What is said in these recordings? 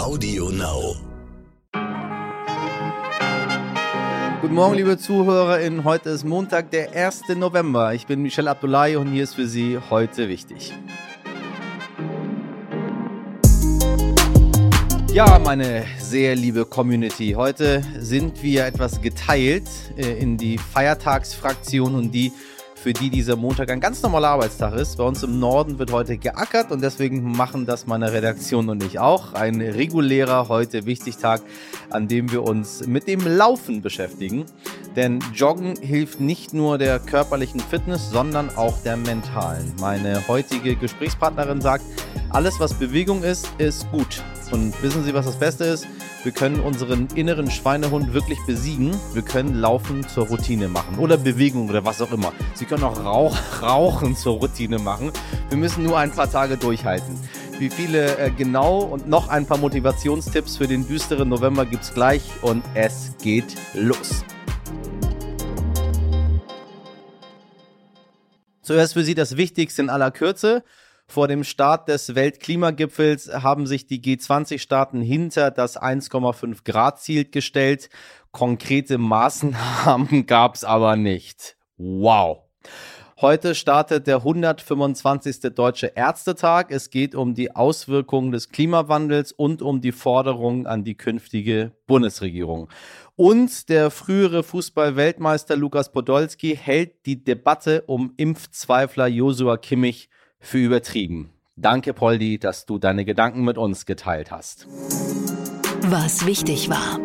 Audio Now. Guten Morgen, liebe ZuhörerInnen. Heute ist Montag, der 1. November. Ich bin Michel Abdullahi und hier ist für Sie heute wichtig. Ja, meine sehr liebe Community, heute sind wir etwas geteilt äh, in die Feiertagsfraktion und die für die dieser Montag ein ganz normaler Arbeitstag ist. Bei uns im Norden wird heute geackert und deswegen machen das meine Redaktion und ich auch. Ein regulärer heute wichtig Tag, an dem wir uns mit dem Laufen beschäftigen. Denn Joggen hilft nicht nur der körperlichen Fitness, sondern auch der mentalen. Meine heutige Gesprächspartnerin sagt, alles was Bewegung ist, ist gut. Und wissen Sie, was das Beste ist? Wir können unseren inneren Schweinehund wirklich besiegen. Wir können Laufen zur Routine machen oder Bewegung oder was auch immer. Sie können auch Rauch, Rauchen zur Routine machen. Wir müssen nur ein paar Tage durchhalten. Wie viele äh, genau und noch ein paar Motivationstipps für den düsteren November gibt es gleich und es geht los. Zuerst für Sie das Wichtigste in aller Kürze. Vor dem Start des Weltklimagipfels haben sich die G20-Staaten hinter das 1,5 Grad Ziel gestellt. Konkrete Maßnahmen gab es aber nicht. Wow. Heute startet der 125. Deutsche Ärztetag. Es geht um die Auswirkungen des Klimawandels und um die Forderungen an die künftige Bundesregierung. Und der frühere Fußball-Weltmeister Lukas Podolski hält die Debatte um Impfzweifler Josua Kimmich für übertrieben. Danke, Poldi, dass du deine Gedanken mit uns geteilt hast. Was wichtig war.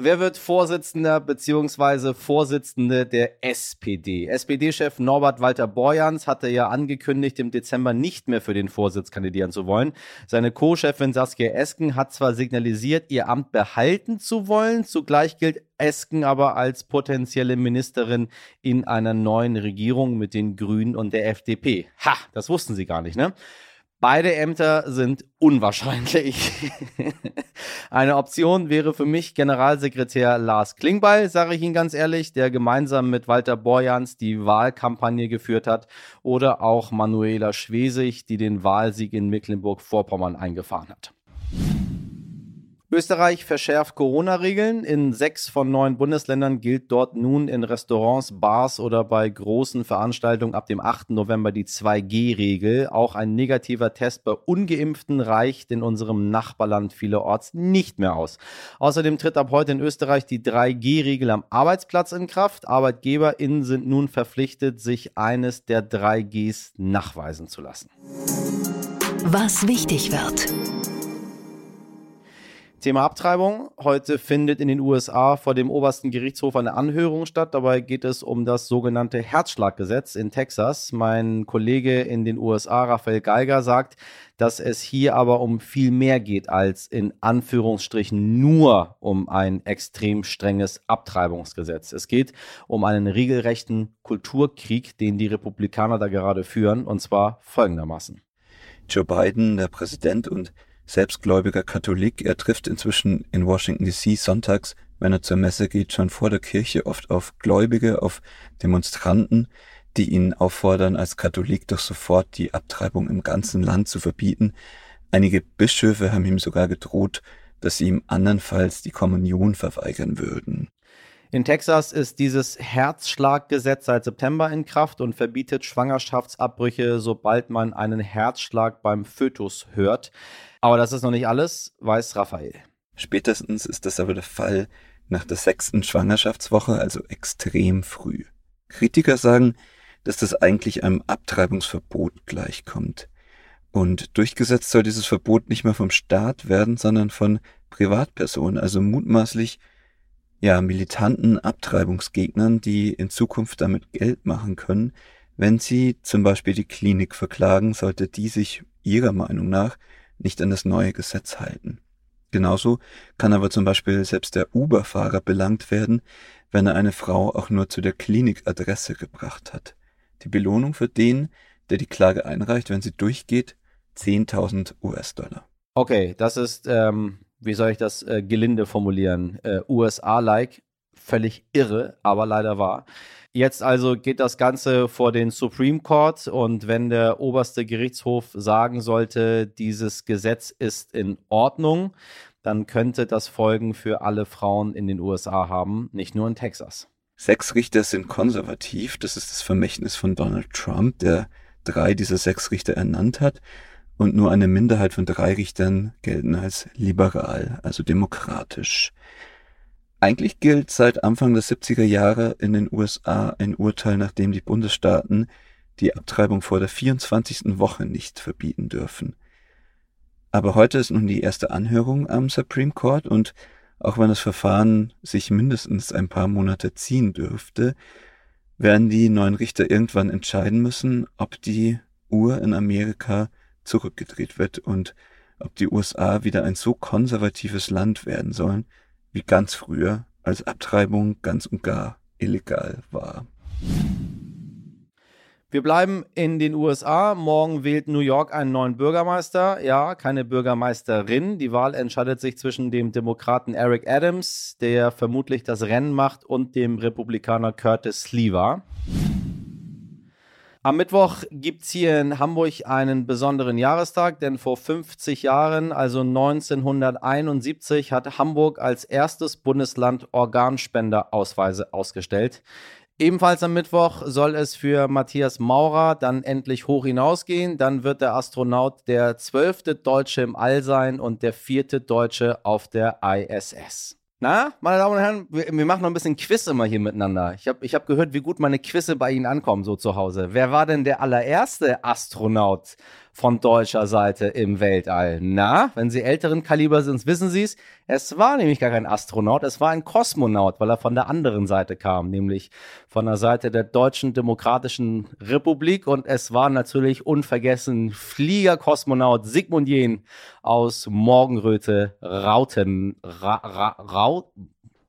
Wer wird Vorsitzender bzw. Vorsitzende der SPD? SPD-Chef Norbert Walter Borjans hatte ja angekündigt, im Dezember nicht mehr für den Vorsitz kandidieren zu wollen. Seine Co-Chefin Saskia Esken hat zwar signalisiert, ihr Amt behalten zu wollen, zugleich gilt Esken aber als potenzielle Ministerin in einer neuen Regierung mit den Grünen und der FDP. Ha, das wussten sie gar nicht, ne? Beide Ämter sind unwahrscheinlich. Eine Option wäre für mich Generalsekretär Lars Klingbeil, sage ich Ihnen ganz ehrlich, der gemeinsam mit Walter Borjans die Wahlkampagne geführt hat, oder auch Manuela Schwesig, die den Wahlsieg in Mecklenburg-Vorpommern eingefahren hat. Österreich verschärft Corona-Regeln. In sechs von neun Bundesländern gilt dort nun in Restaurants, Bars oder bei großen Veranstaltungen ab dem 8. November die 2G-Regel. Auch ein negativer Test bei Ungeimpften reicht in unserem Nachbarland vielerorts nicht mehr aus. Außerdem tritt ab heute in Österreich die 3G-Regel am Arbeitsplatz in Kraft. ArbeitgeberInnen sind nun verpflichtet, sich eines der 3Gs nachweisen zu lassen. Was wichtig wird. Thema Abtreibung. Heute findet in den USA vor dem obersten Gerichtshof eine Anhörung statt. Dabei geht es um das sogenannte Herzschlaggesetz in Texas. Mein Kollege in den USA, Raphael Geiger, sagt, dass es hier aber um viel mehr geht als in Anführungsstrichen nur um ein extrem strenges Abtreibungsgesetz. Es geht um einen regelrechten Kulturkrieg, den die Republikaner da gerade führen, und zwar folgendermaßen. Joe Biden, der Präsident und selbstgläubiger Katholik. Er trifft inzwischen in Washington DC sonntags, wenn er zur Messe geht, schon vor der Kirche oft auf Gläubige, auf Demonstranten, die ihn auffordern, als Katholik doch sofort die Abtreibung im ganzen Land zu verbieten. Einige Bischöfe haben ihm sogar gedroht, dass sie ihm andernfalls die Kommunion verweigern würden. In Texas ist dieses Herzschlaggesetz seit September in Kraft und verbietet Schwangerschaftsabbrüche, sobald man einen Herzschlag beim Fötus hört. Aber das ist noch nicht alles, weiß Raphael. Spätestens ist das aber der Fall nach der sechsten Schwangerschaftswoche, also extrem früh. Kritiker sagen, dass das eigentlich einem Abtreibungsverbot gleichkommt. Und durchgesetzt soll dieses Verbot nicht mehr vom Staat werden, sondern von Privatpersonen, also mutmaßlich ja militanten Abtreibungsgegnern, die in Zukunft damit Geld machen können, wenn sie zum Beispiel die Klinik verklagen, sollte die sich ihrer Meinung nach nicht an das neue Gesetz halten. Genauso kann aber zum Beispiel selbst der Uber-Fahrer belangt werden, wenn er eine Frau auch nur zu der Klinikadresse gebracht hat. Die Belohnung für den, der die Klage einreicht, wenn sie durchgeht, 10.000 US-Dollar. Okay, das ist, ähm, wie soll ich das äh, gelinde formulieren, äh, USA-like völlig irre, aber leider wahr. Jetzt also geht das Ganze vor den Supreme Court und wenn der oberste Gerichtshof sagen sollte, dieses Gesetz ist in Ordnung, dann könnte das Folgen für alle Frauen in den USA haben, nicht nur in Texas. Sechs Richter sind konservativ, das ist das Vermächtnis von Donald Trump, der drei dieser sechs Richter ernannt hat und nur eine Minderheit von drei Richtern gelten als liberal, also demokratisch. Eigentlich gilt seit Anfang der 70er Jahre in den USA ein Urteil, nachdem die Bundesstaaten die Abtreibung vor der 24. Woche nicht verbieten dürfen. Aber heute ist nun die erste Anhörung am Supreme Court und auch wenn das Verfahren sich mindestens ein paar Monate ziehen dürfte, werden die neuen Richter irgendwann entscheiden müssen, ob die Uhr in Amerika zurückgedreht wird und ob die USA wieder ein so konservatives Land werden sollen, wie ganz früher, als Abtreibung ganz und gar illegal war. Wir bleiben in den USA. Morgen wählt New York einen neuen Bürgermeister. Ja, keine Bürgermeisterin. Die Wahl entscheidet sich zwischen dem Demokraten Eric Adams, der vermutlich das Rennen macht, und dem Republikaner Curtis Sliwa. Am Mittwoch gibt es hier in Hamburg einen besonderen Jahrestag, denn vor 50 Jahren, also 1971, hat Hamburg als erstes Bundesland Organspenderausweise ausgestellt. Ebenfalls am Mittwoch soll es für Matthias Maurer dann endlich hoch hinausgehen. Dann wird der Astronaut der zwölfte Deutsche im All sein und der vierte Deutsche auf der ISS. Na, meine Damen und Herren, wir, wir, machen noch ein bisschen Quiz immer hier miteinander. Ich habe ich hab gehört, wie gut meine Quizze bei Ihnen ankommen, so zu Hause. Wer war denn der allererste Astronaut von deutscher Seite im Weltall. Na, wenn Sie älteren Kaliber sind, wissen Sie es. Es war nämlich gar kein Astronaut, es war ein Kosmonaut, weil er von der anderen Seite kam, nämlich von der Seite der Deutschen Demokratischen Republik. Und es war natürlich unvergessen Fliegerkosmonaut Sigmund Jähn aus Morgenröte Rauten. Ra, Ra, Raut,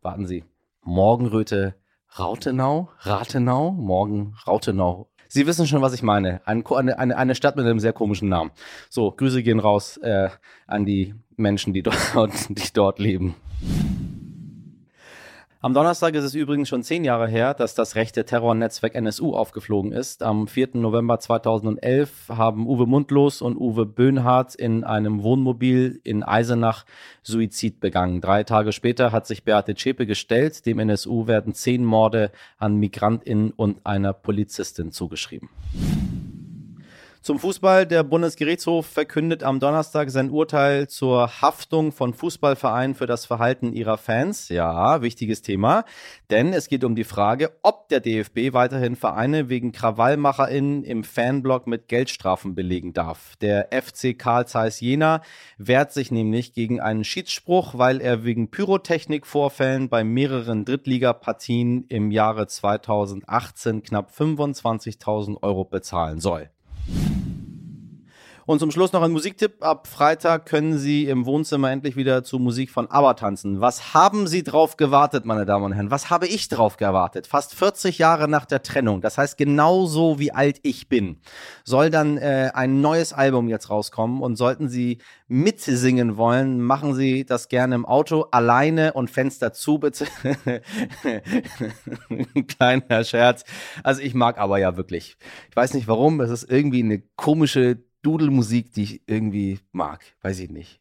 warten Sie. Morgenröte Rautenau? Ratenau? Morgen Rautenau. Sie wissen schon, was ich meine. Ein, eine, eine Stadt mit einem sehr komischen Namen. So, Grüße gehen raus äh, an die Menschen, die dort, die dort leben. Am Donnerstag ist es übrigens schon zehn Jahre her, dass das rechte Terrornetzwerk NSU aufgeflogen ist. Am 4. November 2011 haben Uwe Mundlos und Uwe Böhnhardt in einem Wohnmobil in Eisenach Suizid begangen. Drei Tage später hat sich Beate Zschäpe gestellt. Dem NSU werden zehn Morde an MigrantInnen und einer Polizistin zugeschrieben. Zum Fußball. Der Bundesgerichtshof verkündet am Donnerstag sein Urteil zur Haftung von Fußballvereinen für das Verhalten ihrer Fans. Ja, wichtiges Thema. Denn es geht um die Frage, ob der DFB weiterhin Vereine wegen KrawallmacherInnen im Fanblock mit Geldstrafen belegen darf. Der FC Karl Zeiss Jena wehrt sich nämlich gegen einen Schiedsspruch, weil er wegen Pyrotechnikvorfällen bei mehreren Drittligapartien im Jahre 2018 knapp 25.000 Euro bezahlen soll. Und zum Schluss noch ein Musiktipp. Ab Freitag können Sie im Wohnzimmer endlich wieder zu Musik von ABBA tanzen. Was haben Sie drauf gewartet, meine Damen und Herren? Was habe ich drauf gewartet? Fast 40 Jahre nach der Trennung. Das heißt, genauso wie alt ich bin, soll dann äh, ein neues Album jetzt rauskommen. Und sollten Sie mitsingen wollen, machen Sie das gerne im Auto, alleine und Fenster zu, bitte. Kleiner Scherz. Also ich mag aber ja wirklich. Ich weiß nicht warum. Es ist irgendwie eine komische Dudelmusik, die ich irgendwie mag. Weiß ich nicht.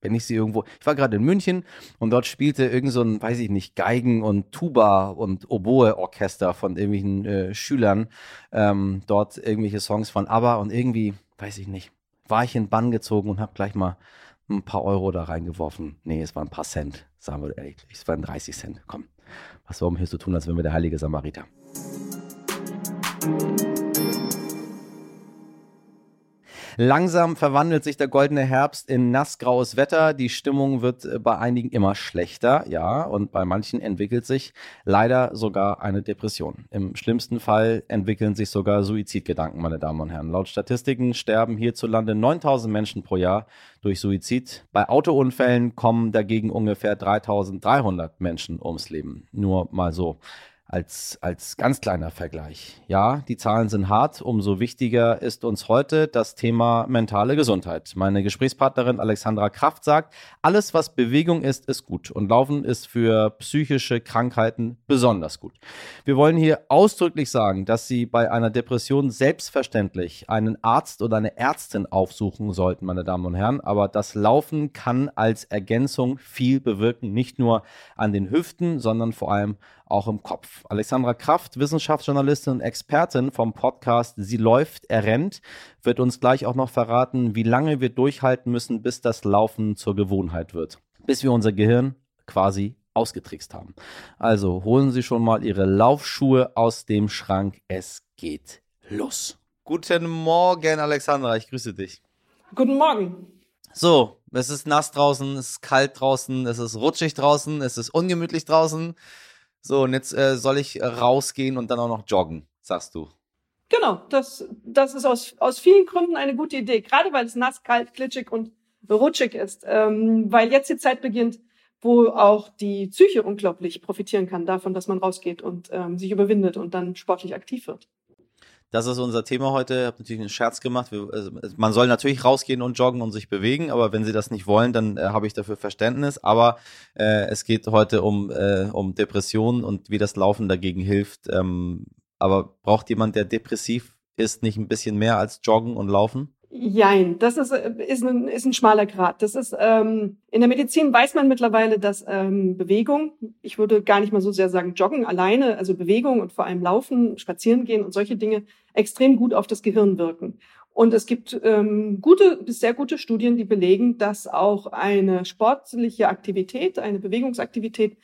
Wenn ich sie irgendwo. Ich war gerade in München und dort spielte irgend so ein, weiß ich nicht, Geigen und Tuba und Oboe-Orchester von irgendwelchen äh, Schülern. Ähm, dort irgendwelche Songs von ABBA und irgendwie, weiß ich nicht, war ich in Bann gezogen und habe gleich mal ein paar Euro da reingeworfen. Nee, es waren ein paar Cent, sagen wir ehrlich. Es waren 30 Cent. Komm, was warum hier so tun, als wenn wir der heilige Samariter. Langsam verwandelt sich der goldene Herbst in nassgraues Wetter. Die Stimmung wird äh, bei einigen immer schlechter, ja, und bei manchen entwickelt sich leider sogar eine Depression. Im schlimmsten Fall entwickeln sich sogar Suizidgedanken, meine Damen und Herren. Laut Statistiken sterben hierzulande 9000 Menschen pro Jahr durch Suizid. Bei Autounfällen kommen dagegen ungefähr 3300 Menschen ums Leben. Nur mal so als, als ganz kleiner Vergleich. Ja, die Zahlen sind hart. Umso wichtiger ist uns heute das Thema mentale Gesundheit. Meine Gesprächspartnerin Alexandra Kraft sagt, alles, was Bewegung ist, ist gut. Und Laufen ist für psychische Krankheiten besonders gut. Wir wollen hier ausdrücklich sagen, dass Sie bei einer Depression selbstverständlich einen Arzt oder eine Ärztin aufsuchen sollten, meine Damen und Herren. Aber das Laufen kann als Ergänzung viel bewirken. Nicht nur an den Hüften, sondern vor allem auch im Kopf. Alexandra Kraft, Wissenschaftsjournalistin und Expertin vom Podcast Sie läuft, er rennt, wird uns gleich auch noch verraten, wie lange wir durchhalten müssen, bis das Laufen zur Gewohnheit wird. Bis wir unser Gehirn quasi ausgetrickst haben. Also holen Sie schon mal Ihre Laufschuhe aus dem Schrank. Es geht los. Guten Morgen, Alexandra. Ich grüße dich. Guten Morgen. So, es ist nass draußen, es ist kalt draußen, es ist rutschig draußen, es ist ungemütlich draußen. So, und jetzt äh, soll ich äh, rausgehen und dann auch noch joggen, sagst du. Genau, das, das ist aus, aus vielen Gründen eine gute Idee. Gerade weil es nass, kalt, glitschig und rutschig ist. Ähm, weil jetzt die Zeit beginnt, wo auch die Psyche unglaublich profitieren kann davon, dass man rausgeht und ähm, sich überwindet und dann sportlich aktiv wird. Das ist unser Thema heute. Ich habe natürlich einen Scherz gemacht. Wir, also, man soll natürlich rausgehen und joggen und sich bewegen, aber wenn Sie das nicht wollen, dann äh, habe ich dafür Verständnis. Aber äh, es geht heute um, äh, um Depressionen und wie das Laufen dagegen hilft. Ähm, aber braucht jemand, der depressiv ist, nicht ein bisschen mehr als joggen und laufen? Jein, das ist, ist, ein, ist ein schmaler Grad. Das ist, ähm, in der Medizin weiß man mittlerweile, dass ähm, Bewegung, ich würde gar nicht mal so sehr sagen Joggen alleine, also Bewegung und vor allem Laufen, Spazieren gehen und solche Dinge extrem gut auf das Gehirn wirken. Und es gibt ähm, gute bis sehr gute Studien, die belegen, dass auch eine sportliche Aktivität, eine Bewegungsaktivität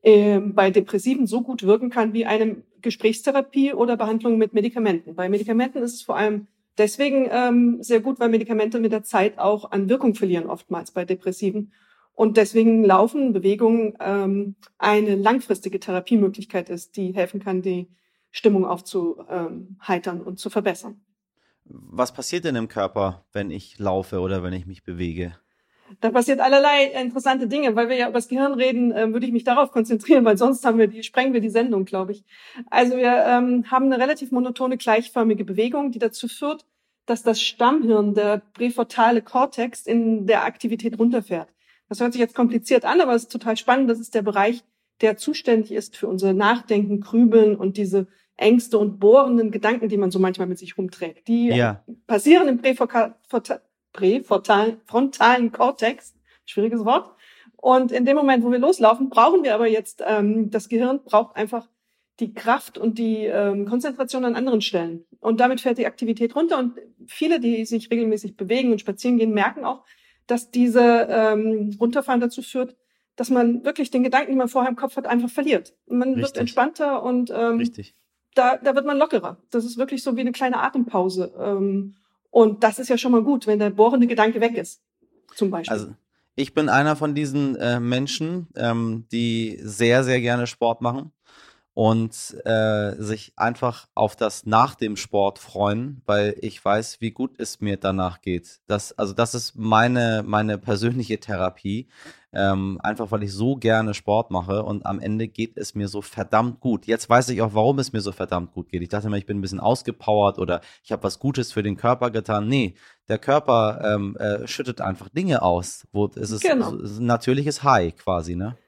äh, bei Depressiven so gut wirken kann wie eine Gesprächstherapie oder Behandlung mit Medikamenten. Bei Medikamenten ist es vor allem deswegen ähm, sehr gut, weil Medikamente mit der Zeit auch an Wirkung verlieren, oftmals bei Depressiven. Und deswegen Laufen, Bewegung ähm, eine langfristige Therapiemöglichkeit ist, die helfen kann, die Stimmung aufzuheitern und zu verbessern. Was passiert denn im Körper, wenn ich laufe oder wenn ich mich bewege? Da passiert allerlei interessante Dinge. Weil wir ja über das Gehirn reden, äh, würde ich mich darauf konzentrieren, weil sonst haben wir die, sprengen wir die Sendung, glaube ich. Also wir ähm, haben eine relativ monotone, gleichförmige Bewegung, die dazu führt, dass das Stammhirn, der präfrontale Kortex, in der Aktivität runterfährt. Das hört sich jetzt kompliziert an, aber es ist total spannend. Das ist der Bereich, der zuständig ist für unser Nachdenken, Grübeln und diese Ängste und bohrenden Gedanken, die man so manchmal mit sich rumträgt. Die ja. passieren im präfrontalen Kortex, schwieriges Wort. Und in dem Moment, wo wir loslaufen, brauchen wir aber jetzt, ähm, das Gehirn braucht einfach die Kraft und die ähm, Konzentration an anderen Stellen. Und damit fährt die Aktivität runter. Und viele, die sich regelmäßig bewegen und spazieren gehen, merken auch, dass diese ähm, Runterfahren dazu führt, dass man wirklich den Gedanken, den man vorher im Kopf hat, einfach verliert. Und man Richtig. wird entspannter und ähm, Richtig. Da, da wird man lockerer. Das ist wirklich so wie eine kleine Atempause. Ähm, und das ist ja schon mal gut, wenn der bohrende Gedanke weg ist, zum Beispiel. Also ich bin einer von diesen äh, Menschen, ähm, die sehr, sehr gerne Sport machen und äh, sich einfach auf das nach dem Sport freuen, weil ich weiß, wie gut es mir danach geht. Das, also das ist meine, meine persönliche Therapie. Ähm, einfach weil ich so gerne Sport mache und am Ende geht es mir so verdammt gut. Jetzt weiß ich auch, warum es mir so verdammt gut geht. Ich dachte immer, ich bin ein bisschen ausgepowert oder ich habe was Gutes für den Körper getan. Nee, der Körper ähm, äh, schüttet einfach Dinge aus. Wo, es ist, genau. ein natürliches High quasi, ne?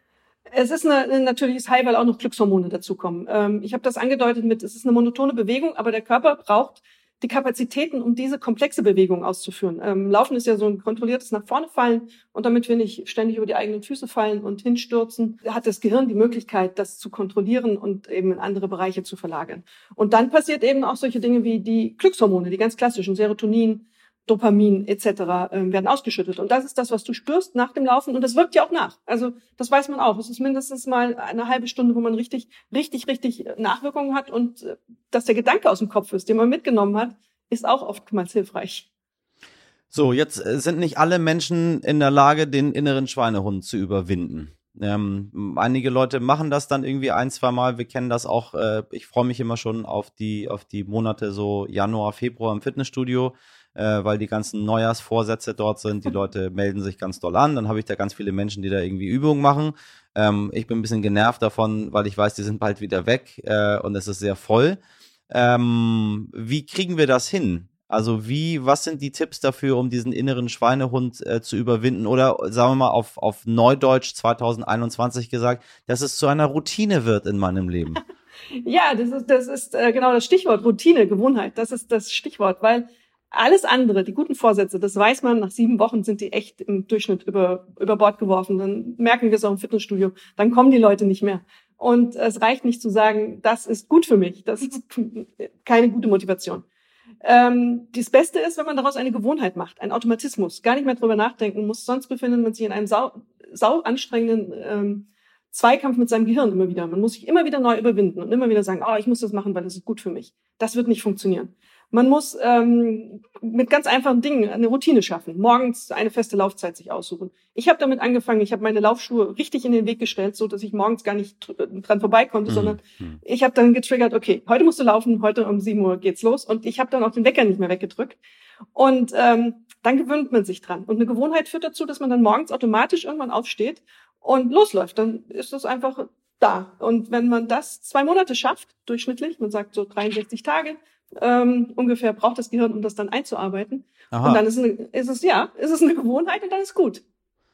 Es ist eine, ein natürliches High, weil auch noch Glückshormone dazukommen. Ähm, ich habe das angedeutet mit, es ist eine monotone Bewegung, aber der Körper braucht die Kapazitäten, um diese komplexe Bewegung auszuführen. Ähm, Laufen ist ja so ein kontrolliertes nach vorne fallen und damit wir nicht ständig über die eigenen Füße fallen und hinstürzen, hat das Gehirn die Möglichkeit, das zu kontrollieren und eben in andere Bereiche zu verlagern. Und dann passiert eben auch solche Dinge wie die Glückshormone, die ganz klassischen Serotonin, Dopamin etc. Äh, werden ausgeschüttet. Und das ist das, was du spürst nach dem Laufen. Und das wirkt ja auch nach. Also das weiß man auch. Es ist mindestens mal eine halbe Stunde, wo man richtig, richtig, richtig Nachwirkungen hat. Und äh, dass der Gedanke aus dem Kopf ist, den man mitgenommen hat, ist auch oftmals hilfreich. So, jetzt äh, sind nicht alle Menschen in der Lage, den inneren Schweinehund zu überwinden. Ähm, einige Leute machen das dann irgendwie ein, zwei Mal. Wir kennen das auch. Äh, ich freue mich immer schon auf die, auf die Monate so Januar, Februar im Fitnessstudio äh, weil die ganzen Neujahrsvorsätze dort sind. Die Leute melden sich ganz doll an. Dann habe ich da ganz viele Menschen, die da irgendwie Übungen machen. Ähm, ich bin ein bisschen genervt davon, weil ich weiß, die sind bald wieder weg äh, und es ist sehr voll. Ähm, wie kriegen wir das hin? Also wie, was sind die Tipps dafür, um diesen inneren Schweinehund äh, zu überwinden? Oder sagen wir mal auf, auf Neudeutsch 2021 gesagt, dass es zu einer Routine wird in meinem Leben. Ja, das ist, das ist äh, genau das Stichwort, Routine, Gewohnheit. Das ist das Stichwort, weil alles andere, die guten Vorsätze, das weiß man, nach sieben Wochen sind die echt im Durchschnitt über, über Bord geworfen. Dann merken wir es auch im Fitnessstudio. Dann kommen die Leute nicht mehr. Und es reicht nicht zu sagen, das ist gut für mich. Das ist keine gute Motivation. Ähm, das Beste ist, wenn man daraus eine Gewohnheit macht, ein Automatismus, gar nicht mehr drüber nachdenken muss. Sonst befindet man sich in einem sau, sau anstrengenden ähm, Zweikampf mit seinem Gehirn immer wieder. Man muss sich immer wieder neu überwinden und immer wieder sagen, oh, ich muss das machen, weil das ist gut für mich. Das wird nicht funktionieren. Man muss ähm, mit ganz einfachen Dingen eine Routine schaffen. Morgens eine feste Laufzeit sich aussuchen. Ich habe damit angefangen, ich habe meine Laufschuhe richtig in den Weg gestellt, so dass ich morgens gar nicht dran vorbei konnte, mhm. sondern mhm. ich habe dann getriggert, okay, heute musst du laufen, heute um sieben Uhr geht's los. Und ich habe dann auch den Wecker nicht mehr weggedrückt. Und ähm, dann gewöhnt man sich dran. Und eine Gewohnheit führt dazu, dass man dann morgens automatisch irgendwann aufsteht und losläuft. Dann ist es einfach da. Und wenn man das zwei Monate schafft, durchschnittlich, man sagt so 63 Tage, ähm, ungefähr braucht das Gehirn, um das dann einzuarbeiten. Aha. Und dann ist, eine, ist es, ja, ist es eine Gewohnheit und dann ist gut.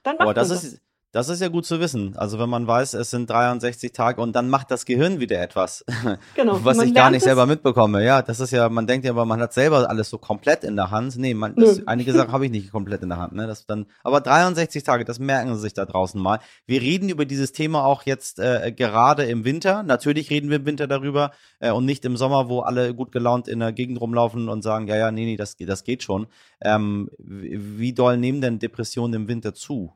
Dann macht Aber das man ist, das. Ist ja gut zu wissen. Also wenn man weiß, es sind 63 Tage und dann macht das Gehirn wieder etwas, genau, was ich gar nicht selber mitbekomme. Ja, das ist ja, man denkt ja, aber man hat selber alles so komplett in der Hand. Nee, man, das, einige Sachen habe ich nicht komplett in der Hand. Ne? Das dann, aber 63 Tage, das merken Sie sich da draußen mal. Wir reden über dieses Thema auch jetzt äh, gerade im Winter. Natürlich reden wir im Winter darüber äh, und nicht im Sommer, wo alle gut gelaunt in der Gegend rumlaufen und sagen, ja, ja, nee, nee, das, das geht schon. Ähm, wie, wie doll nehmen denn Depressionen im Winter zu?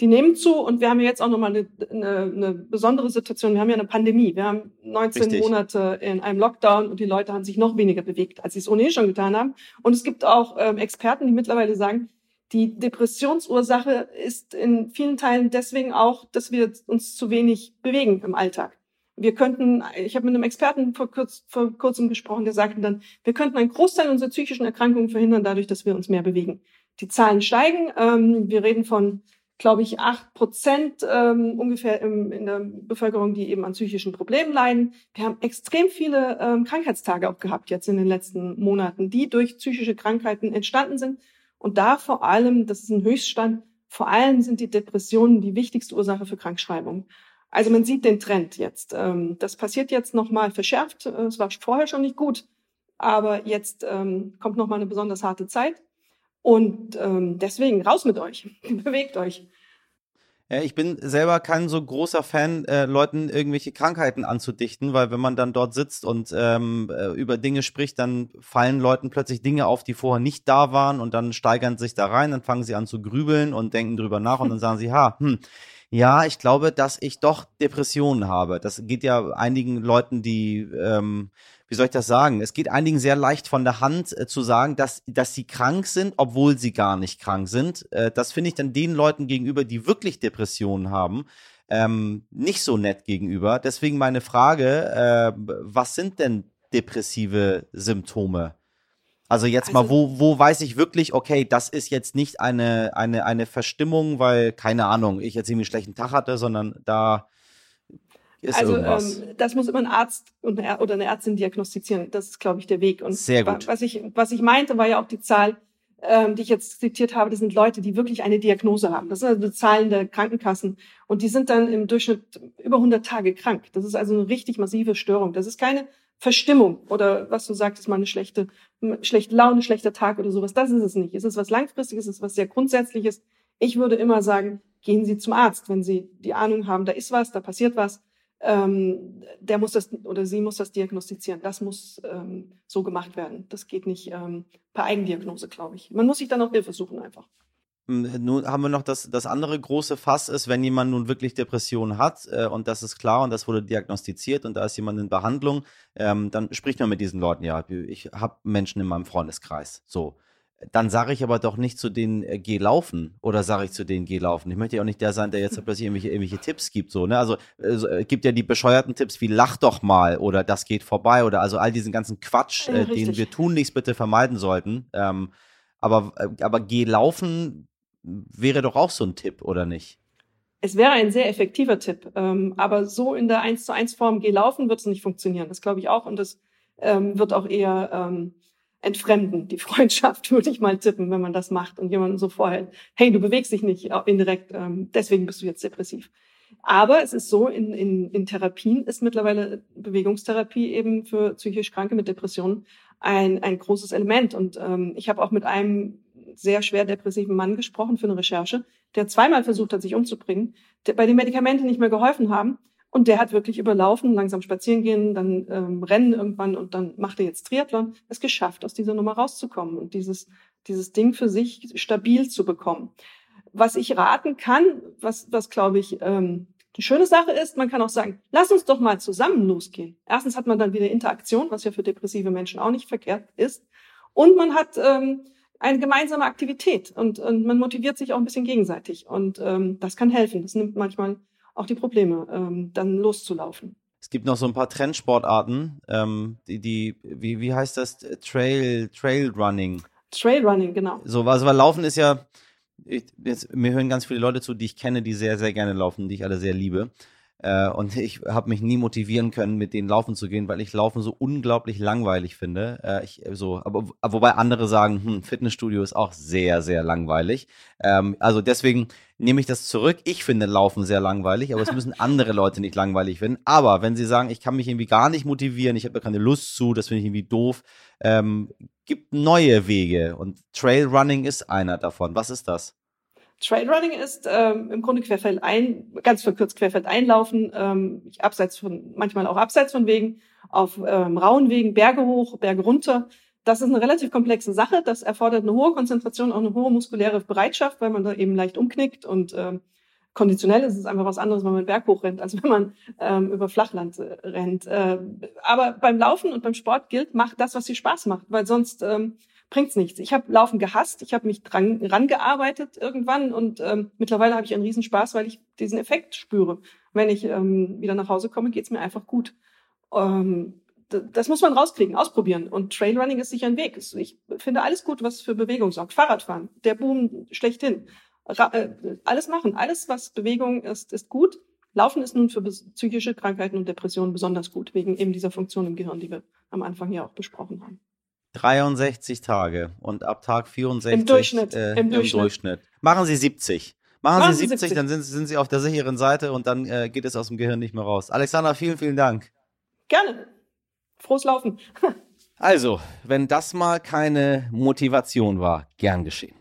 Die nehmen zu und wir haben jetzt auch nochmal eine, eine, eine besondere Situation. Wir haben ja eine Pandemie. Wir haben 19 Richtig. Monate in einem Lockdown und die Leute haben sich noch weniger bewegt, als sie es ohnehin schon getan haben. Und es gibt auch ähm, Experten, die mittlerweile sagen, die Depressionsursache ist in vielen Teilen deswegen auch, dass wir uns zu wenig bewegen im Alltag. Wir könnten, ich habe mit einem Experten vor, kurz, vor kurzem gesprochen, der sagte dann, wir könnten einen Großteil unserer psychischen Erkrankungen verhindern, dadurch, dass wir uns mehr bewegen. Die Zahlen steigen. Ähm, wir reden von glaube ich, acht Prozent ähm, ungefähr im, in der Bevölkerung, die eben an psychischen Problemen leiden. Wir haben extrem viele ähm, Krankheitstage auch gehabt jetzt in den letzten Monaten, die durch psychische Krankheiten entstanden sind. Und da vor allem, das ist ein Höchststand, vor allem sind die Depressionen die wichtigste Ursache für Krankschreibung. Also man sieht den Trend jetzt. Ähm, das passiert jetzt nochmal verschärft. Es war vorher schon nicht gut, aber jetzt ähm, kommt nochmal eine besonders harte Zeit. Und ähm, deswegen raus mit euch, bewegt euch. Ja, ich bin selber kein so großer Fan, äh, Leuten irgendwelche Krankheiten anzudichten, weil wenn man dann dort sitzt und ähm, äh, über Dinge spricht, dann fallen Leuten plötzlich Dinge auf, die vorher nicht da waren und dann steigern sich da rein, dann fangen sie an zu grübeln und denken drüber nach und dann sagen sie, ha, hm, ja, ich glaube, dass ich doch Depressionen habe. Das geht ja einigen Leuten, die ähm, wie soll ich das sagen? Es geht einigen sehr leicht von der Hand äh, zu sagen, dass, dass sie krank sind, obwohl sie gar nicht krank sind. Äh, das finde ich dann den Leuten gegenüber, die wirklich Depressionen haben, ähm, nicht so nett gegenüber. Deswegen meine Frage, äh, was sind denn depressive Symptome? Also jetzt also, mal, wo, wo weiß ich wirklich, okay, das ist jetzt nicht eine, eine, eine Verstimmung, weil, keine Ahnung, ich jetzt irgendwie einen schlechten Tag hatte, sondern da ist also ähm, das muss immer ein Arzt oder eine Ärztin diagnostizieren. Das ist, glaube ich, der Weg. Und Sehr gut. Was ich, was ich meinte, war ja auch die Zahl, ähm, die ich jetzt zitiert habe, das sind Leute, die wirklich eine Diagnose haben. Das sind also Zahlen der Krankenkassen. Und die sind dann im Durchschnitt über 100 Tage krank. Das ist also eine richtig massive Störung. Das ist keine Verstimmung oder was du sagtest, mal eine schlechte, schlechte Laune, schlechter Tag oder sowas. Das ist es nicht. Es ist was Langfristiges, es ist was sehr Grundsätzliches. Ich würde immer sagen, gehen Sie zum Arzt, wenn Sie die Ahnung haben, da ist was, da passiert was ähm, der muss das oder sie muss das diagnostizieren. Das muss ähm, so gemacht werden. Das geht nicht ähm, per Eigendiagnose, glaube ich. Man muss sich dann auch Hilfe suchen einfach. Nun haben wir noch das, das andere große Fass ist, wenn jemand nun wirklich Depressionen hat äh, und das ist klar und das wurde diagnostiziert und da ist jemand in Behandlung, ähm, dann spricht man mit diesen Leuten. Ja, ich habe Menschen in meinem Freundeskreis. So dann sage ich aber doch nicht zu denen, äh, geh laufen oder sage ich zu denen, geh laufen. Ich möchte ja auch nicht der sein, der jetzt plötzlich irgendwelche, irgendwelche Tipps gibt. So, ne? Also es äh, gibt ja die bescheuerten Tipps wie lach doch mal oder das geht vorbei oder also all diesen ganzen Quatsch, ja, äh, den wir tunlichst bitte vermeiden sollten. Ähm, Aber, äh, aber geh laufen wäre doch auch so ein Tipp, oder nicht? Es wäre ein sehr effektiver Tipp, ähm, aber so in der 1 zu 1 Form geh laufen wird es nicht funktionieren. Das glaube ich auch und das ähm, wird auch eher ähm, entfremden, die Freundschaft, würde ich mal tippen, wenn man das macht und jemanden so vorhält, hey, du bewegst dich nicht indirekt, ähm, deswegen bist du jetzt depressiv. Aber es ist so, in, in, in Therapien ist mittlerweile Bewegungstherapie eben für psychisch Kranke mit Depressionen ein, ein großes Element. Und ähm, ich habe auch mit einem sehr schwer depressiven Mann gesprochen für eine Recherche, der zweimal versucht hat, sich umzubringen, der, bei den Medikamenten nicht mehr geholfen haben. Und der hat wirklich überlaufen, langsam spazieren gehen, dann ähm, rennen irgendwann und dann macht er jetzt Triathlon, es geschafft, aus dieser Nummer rauszukommen und dieses, dieses Ding für sich stabil zu bekommen. Was ich raten kann, was, was glaube ich ähm, die schöne Sache ist, man kann auch sagen, lass uns doch mal zusammen losgehen. Erstens hat man dann wieder Interaktion, was ja für depressive Menschen auch nicht verkehrt ist. Und man hat ähm, eine gemeinsame Aktivität und, und man motiviert sich auch ein bisschen gegenseitig. Und ähm, das kann helfen. Das nimmt manchmal auch die Probleme, ähm, dann loszulaufen. Es gibt noch so ein paar Trendsportarten, ähm, die, die, wie, wie heißt das? Trail, Trail Running. Trail Running, genau. So, also weil Laufen ist ja, ich, jetzt, mir hören ganz viele Leute zu, die ich kenne, die sehr, sehr gerne laufen, die ich alle sehr liebe. Äh, und ich habe mich nie motivieren können, mit denen laufen zu gehen, weil ich Laufen so unglaublich langweilig finde. Äh, ich, so, aber wobei andere sagen, hm, Fitnessstudio ist auch sehr, sehr langweilig. Ähm, also deswegen nehme ich das zurück. Ich finde Laufen sehr langweilig, aber es müssen andere Leute nicht langweilig finden. Aber wenn sie sagen, ich kann mich irgendwie gar nicht motivieren, ich habe da keine Lust zu, das finde ich irgendwie doof, ähm, gibt neue Wege und Trailrunning ist einer davon. Was ist das? Trailrunning ist ähm, im Grunde querfeld ein, ganz verkürzt querfeld einlaufen, ähm, abseits von, manchmal auch abseits von Wegen, auf ähm, rauen Wegen, Berge hoch, Berge runter. Das ist eine relativ komplexe Sache. Das erfordert eine hohe Konzentration, auch eine hohe muskuläre Bereitschaft, weil man da eben leicht umknickt und ähm, konditionell ist es einfach was anderes, wenn man Berg hoch rennt, als wenn man ähm, über Flachland äh, rennt. Äh, aber beim Laufen und beim Sport gilt, macht das, was dir Spaß macht, weil sonst ähm, bringt's nichts. Ich habe Laufen gehasst, ich habe mich dran rangearbeitet irgendwann und ähm, mittlerweile habe ich einen Riesenspaß, weil ich diesen Effekt spüre. Wenn ich ähm, wieder nach Hause komme, geht's mir einfach gut. Ähm, das muss man rauskriegen, ausprobieren. Und Trailrunning ist sicher ein Weg. Ich finde alles gut, was für Bewegung sorgt. Fahrradfahren, der Boom schlechthin. Ra äh, alles machen, alles, was Bewegung ist, ist gut. Laufen ist nun für psychische Krankheiten und Depressionen besonders gut, wegen eben dieser Funktion im Gehirn, die wir am Anfang ja auch besprochen haben. 63 Tage und ab Tag 64 im Durchschnitt. Äh, Im, im Durchschnitt. Durchschnitt. Machen Sie 70. Machen, Machen Sie Sie 70, 70. dann sind, sind Sie auf der sicheren Seite und dann äh, geht es aus dem Gehirn nicht mehr raus. Alexander, vielen, vielen Dank. Gerne. Frohes Laufen. Also, wenn das mal keine Motivation war, gern geschehen.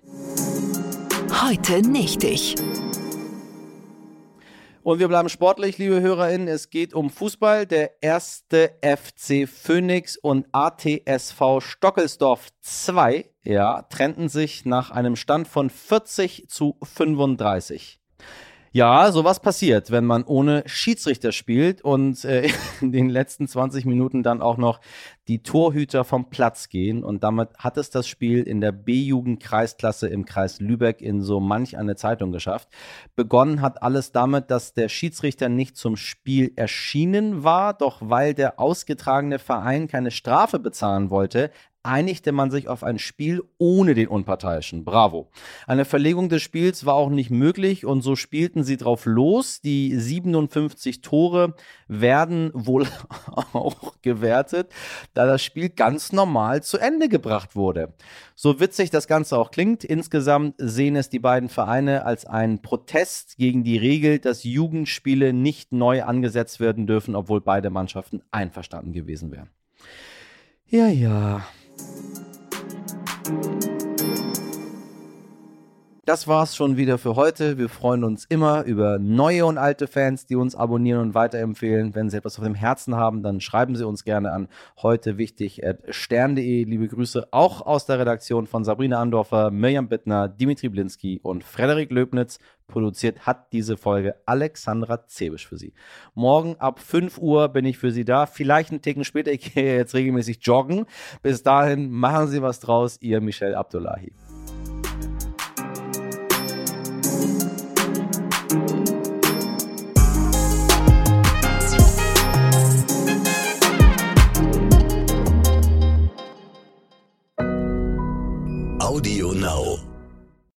Heute nicht ich. Und wir bleiben sportlich, liebe HörerInnen. Es geht um Fußball. Der erste FC Phoenix und ATSV Stockelsdorf 2 ja, trennten sich nach einem Stand von 40 zu 35. Ja, sowas passiert, wenn man ohne Schiedsrichter spielt und äh, in den letzten 20 Minuten dann auch noch die Torhüter vom Platz gehen. Und damit hat es das Spiel in der B-Jugend-Kreisklasse im Kreis Lübeck in so manch eine Zeitung geschafft. Begonnen hat alles damit, dass der Schiedsrichter nicht zum Spiel erschienen war, doch weil der ausgetragene Verein keine Strafe bezahlen wollte, einigte man sich auf ein Spiel ohne den Unparteiischen. Bravo. Eine Verlegung des Spiels war auch nicht möglich und so spielten sie drauf los. Die 57 Tore werden wohl auch gewertet, da das Spiel ganz normal zu Ende gebracht wurde. So witzig das Ganze auch klingt, insgesamt sehen es die beiden Vereine als einen Protest gegen die Regel, dass Jugendspiele nicht neu angesetzt werden dürfen, obwohl beide Mannschaften einverstanden gewesen wären. Ja, ja. thank you Das war's schon wieder für heute. Wir freuen uns immer über neue und alte Fans, die uns abonnieren und weiterempfehlen. Wenn Sie etwas auf dem Herzen haben, dann schreiben Sie uns gerne an heute wichtig stern.de. Liebe Grüße auch aus der Redaktion von Sabrina Andorfer, Mirjam Bittner, Dimitri Blinski und Frederik Löbnitz. Produziert hat diese Folge Alexandra Zebisch für Sie. Morgen ab 5 Uhr bin ich für Sie da. Vielleicht einen Ticken später. Ich gehe jetzt regelmäßig joggen. Bis dahin machen Sie was draus. Ihr Michel Abdullahi. Audio Now.